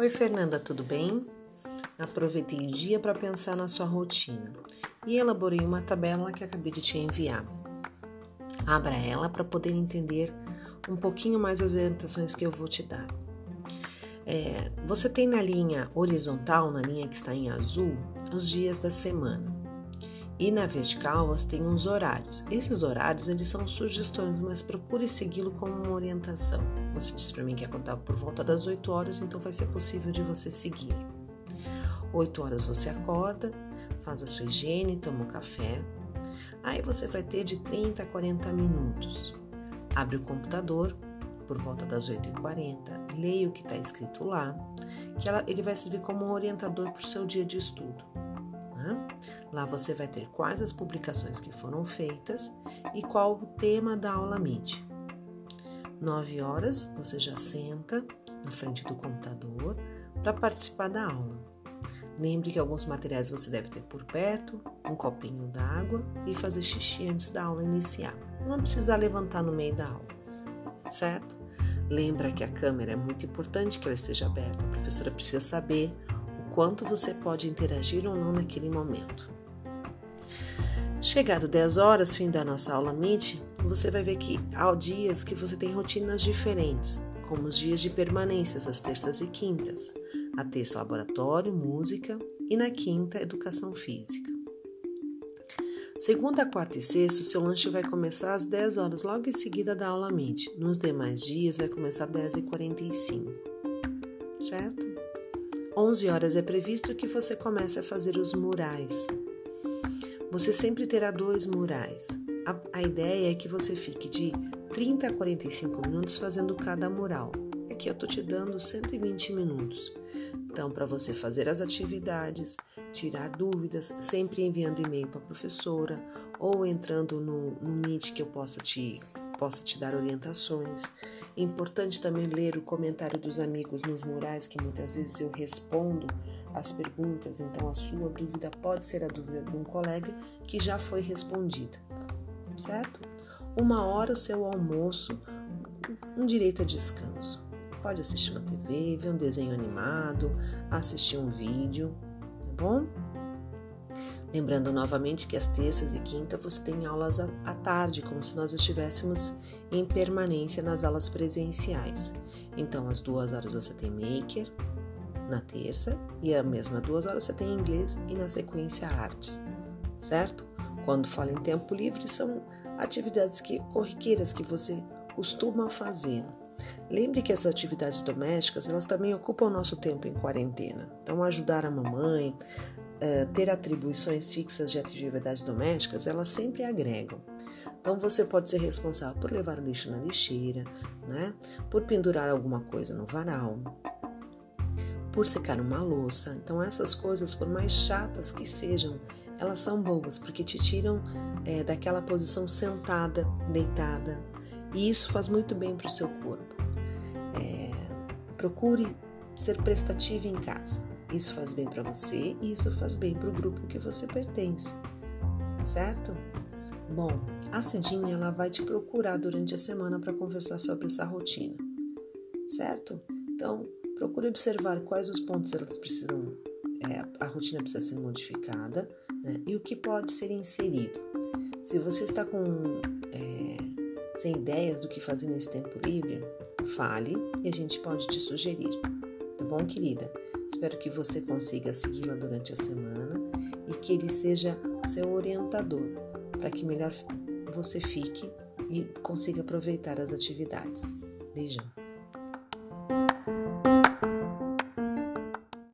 Oi, Fernanda, tudo bem? Aproveitei o dia para pensar na sua rotina e elaborei uma tabela que acabei de te enviar. Abra ela para poder entender um pouquinho mais as orientações que eu vou te dar. É, você tem na linha horizontal, na linha que está em azul, os dias da semana. E na vertical você tem uns horários. Esses horários eles são sugestões, mas procure segui-lo como uma orientação. Você disse para mim que acordava por volta das 8 horas, então vai ser possível de você seguir. 8 horas você acorda, faz a sua higiene, toma um café. Aí você vai ter de 30 a 40 minutos. Abre o computador por volta das 8h40, leia o que está escrito lá, que ela, ele vai servir como um orientador para o seu dia de estudo. Né? Lá você vai ter quais as publicações que foram feitas e qual o tema da aula Meet. 9 horas você já senta na frente do computador para participar da aula. Lembre que alguns materiais você deve ter por perto, um copinho d'água e fazer xixi antes da aula iniciar. Não precisa levantar no meio da aula, certo? Lembra que a câmera é muito importante que ela esteja aberta. A professora precisa saber quanto você pode interagir ou não naquele momento. Chegado 10 horas, fim da nossa aula Meet, você vai ver que há dias que você tem rotinas diferentes, como os dias de permanências, as terças e quintas. A terça, laboratório, música e na quinta, educação física. Segunda, quarta e sexta, seu lanche vai começar às 10 horas, logo em seguida da aula Meet. Nos demais dias, vai começar às 10h45. Certo? 11 horas é previsto que você comece a fazer os murais. Você sempre terá dois murais. A, a, ideia é que você fique de 30 a 45 minutos fazendo cada mural. Aqui eu estou te dando 120 minutos. Então, para você fazer as atividades, tirar dúvidas, sempre enviando e-mail para a professora ou entrando no, no Meet que eu possa te, possa te dar orientações. É importante também ler o comentário dos amigos nos murais, que muitas vezes eu respondo as perguntas, então a sua dúvida pode ser a dúvida de um colega que já foi respondida, certo? Uma hora o seu almoço, um direito a descanso. Pode assistir uma TV, ver um desenho animado, assistir um vídeo, tá bom? Lembrando novamente que as terças e quinta você tem aulas à tarde, como se nós estivéssemos em permanência nas aulas presenciais. Então, às duas horas você tem maker na terça e a mesma duas horas você tem inglês e na sequência artes, certo? Quando fala em tempo livre, são atividades que, corriqueiras que você costuma fazer. Lembre que as atividades domésticas, elas também ocupam o nosso tempo em quarentena. Então, ajudar a mamãe, uh, ter atribuições fixas de atividades domésticas, elas sempre agregam. Então você pode ser responsável por levar o lixo na lixeira, né? Por pendurar alguma coisa no varal, por secar uma louça. Então essas coisas, por mais chatas que sejam, elas são boas porque te tiram é, daquela posição sentada, deitada, e isso faz muito bem para o seu corpo. É, procure ser prestativo em casa. Isso faz bem para você e isso faz bem para o grupo que você pertence, certo? Bom, a Cidinha ela vai te procurar durante a semana para conversar sobre essa rotina, certo? Então, procure observar quais os pontos elas precisam, é, a rotina precisa ser modificada né? e o que pode ser inserido. Se você está com é, sem ideias do que fazer nesse tempo livre, fale e a gente pode te sugerir, bom, querida? Espero que você consiga segui-la durante a semana e que ele seja o seu orientador para que melhor você fique e consiga aproveitar as atividades. Beijão.